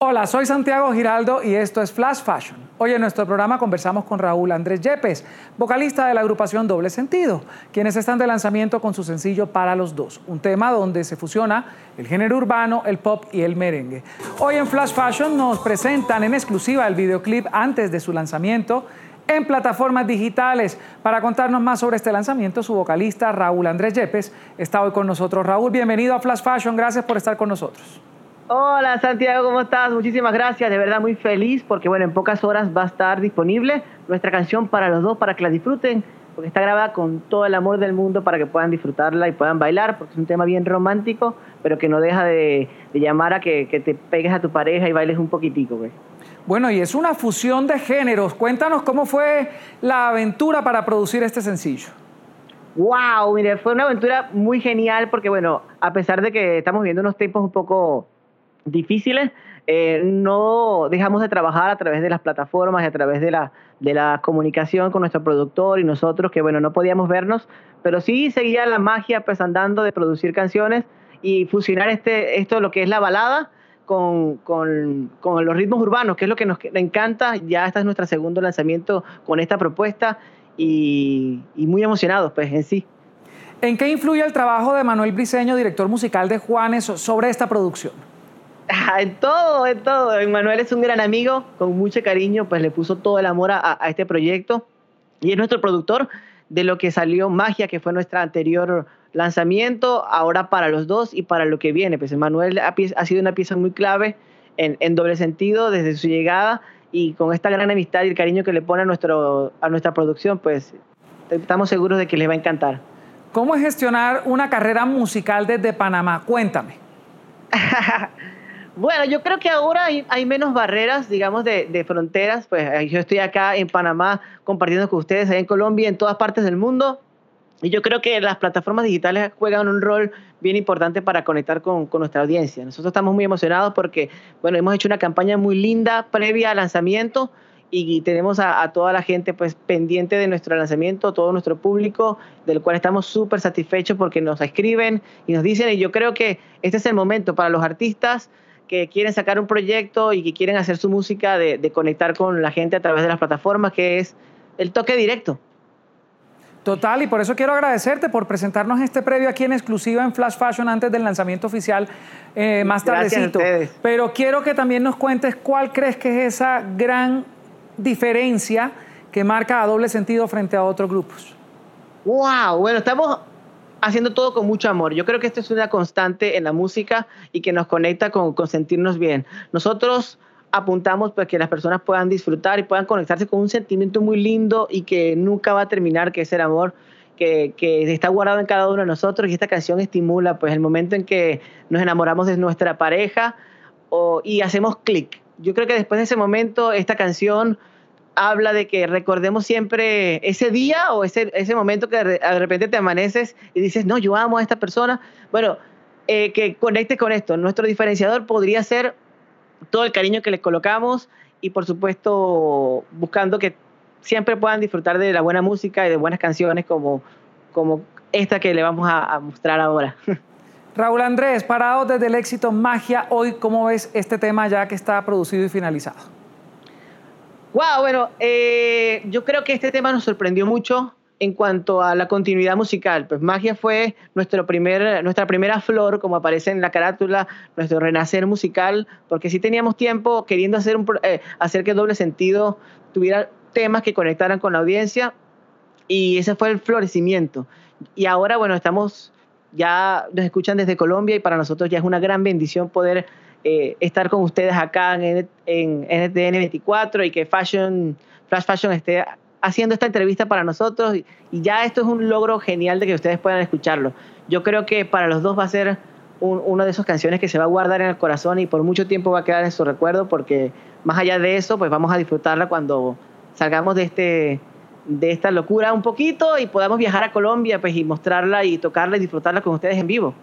Hola, soy Santiago Giraldo y esto es Flash Fashion. Hoy en nuestro programa conversamos con Raúl Andrés Yepes, vocalista de la agrupación Doble Sentido, quienes están de lanzamiento con su sencillo Para los Dos, un tema donde se fusiona el género urbano, el pop y el merengue. Hoy en Flash Fashion nos presentan en exclusiva el videoclip antes de su lanzamiento en plataformas digitales. Para contarnos más sobre este lanzamiento, su vocalista Raúl Andrés Yepes está hoy con nosotros. Raúl, bienvenido a Flash Fashion, gracias por estar con nosotros. Hola Santiago, ¿cómo estás? Muchísimas gracias, de verdad muy feliz porque bueno, en pocas horas va a estar disponible nuestra canción para los dos, para que la disfruten, porque está grabada con todo el amor del mundo para que puedan disfrutarla y puedan bailar, porque es un tema bien romántico, pero que no deja de, llamar a que, te pegues a tu pareja y bailes un poquitico. Güey. Bueno, y es una fusión de géneros. Cuéntanos cómo fue la aventura para producir este sencillo. Wow, mire, fue una aventura muy genial porque bueno, a pesar de que estamos viendo unos tiempos un poco difíciles, eh, no dejamos de trabajar a través de las plataformas y a través de la, de la comunicación con nuestro productor y nosotros, que bueno, no podíamos vernos, pero sí seguía la magia pues andando de producir canciones y fusionar este, esto, lo que es la balada, con, con, con, los ritmos urbanos, que es lo que nos encanta. Ya este es nuestro segundo lanzamiento con esta propuesta y, y, muy emocionados pues en sí. ¿En qué influye el trabajo de Manuel Briceño, director musical de Juanes, sobre esta producción? En todo, en todo. Manuel es un gran amigo, con mucho cariño, pues le puso todo el amor a, este proyecto y es nuestro productor de lo que salió Magia, que fue nuestro anterior lanzamiento, ahora para los dos y para lo que viene. Pues Manuel ha, sido una pieza muy clave en, doble sentido desde su llegada y con esta gran amistad y el cariño que le pone a, nuestro, a nuestra producción, pues estamos seguros de que les va a encantar. ¿Cómo es gestionar una carrera musical desde Panamá? Cuéntame. Bueno, yo creo que ahora hay, menos barreras, digamos, de, fronteras. Pues eh, yo estoy acá en Panamá compartiendo con ustedes, allá en Colombia, en todas partes del mundo. Y yo creo que las plataformas digitales juegan un rol bien importante para conectar con, nuestra audiencia. Nosotros estamos muy emocionados porque, bueno, hemos hecho una campaña muy linda previa al lanzamiento y tenemos a, a, toda la gente pues pendiente de nuestro lanzamiento, todo nuestro público, del cual estamos súper satisfechos porque nos escriben y nos dicen, y yo creo que este es el momento para los artistas que quieren sacar un proyecto y que quieren hacer su música de, conectar con la gente a través de las plataformas, que es el toque directo. Total, y por eso quiero agradecerte por presentarnos este previo aquí en exclusiva en Flash Fashion antes del lanzamiento oficial eh, más tardecito. Pero quiero que también nos cuentes cuál crees que es esa gran diferencia que marca a doble sentido frente a otros grupos. Wow, bueno, estamos haciendo todo con mucho amor. Yo creo que esto es una constante en la música y que nos conecta con, sentirnos bien. Nosotros apuntamos pues, que las personas puedan disfrutar y puedan conectarse con un sentimiento muy lindo y que nunca va a terminar, que es el amor que, que, está guardado en cada uno de nosotros y esta canción estimula pues el momento en que nos enamoramos de nuestra pareja o, y hacemos clic. Yo creo que después de ese momento esta canción habla de que recordemos siempre ese día o ese, ese momento que de repente te amaneces y dices, no, yo amo a esta persona. Bueno, eh, que conecte con esto. Nuestro diferenciador podría ser todo el cariño que les colocamos y por supuesto buscando que siempre puedan disfrutar de la buena música y de buenas canciones como, como esta que le vamos a, a mostrar ahora. Raúl Andrés, parado desde el éxito Magia, hoy, ¿cómo ves este tema ya que está producido y finalizado? Wow, bueno, eh, yo creo que este tema nos sorprendió mucho en cuanto a la continuidad musical. Pues Magia fue nuestro primer, nuestra primera flor, como aparece en la carátula, nuestro renacer musical, porque sí teníamos tiempo queriendo hacer, un, eh, hacer que doble sentido tuviera temas que conectaran con la audiencia y ese fue el florecimiento. Y ahora, bueno, estamos, ya nos escuchan desde Colombia y para nosotros ya es una gran bendición poder eh, estar con ustedes acá en, en, NTN 24 y que Fashion, Flash Fashion esté haciendo esta entrevista para nosotros y, ya esto es un logro genial de que ustedes puedan escucharlo. Yo creo que para los dos va a ser una de esas canciones que se va a guardar en el corazón y por mucho tiempo va a quedar en su recuerdo porque más allá de eso, pues vamos a disfrutarla cuando salgamos de este de esta locura un poquito y podamos viajar a Colombia pues y mostrarla y tocarla y disfrutarla con ustedes en vivo.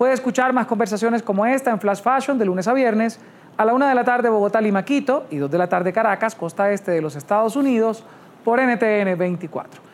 Puede escuchar más conversaciones como esta en Flash Fashion de lunes a viernes a la una de la tarde Bogotá, Lima, Quito y dos de la tarde Caracas, costa este de los Estados Unidos, por NTN 24.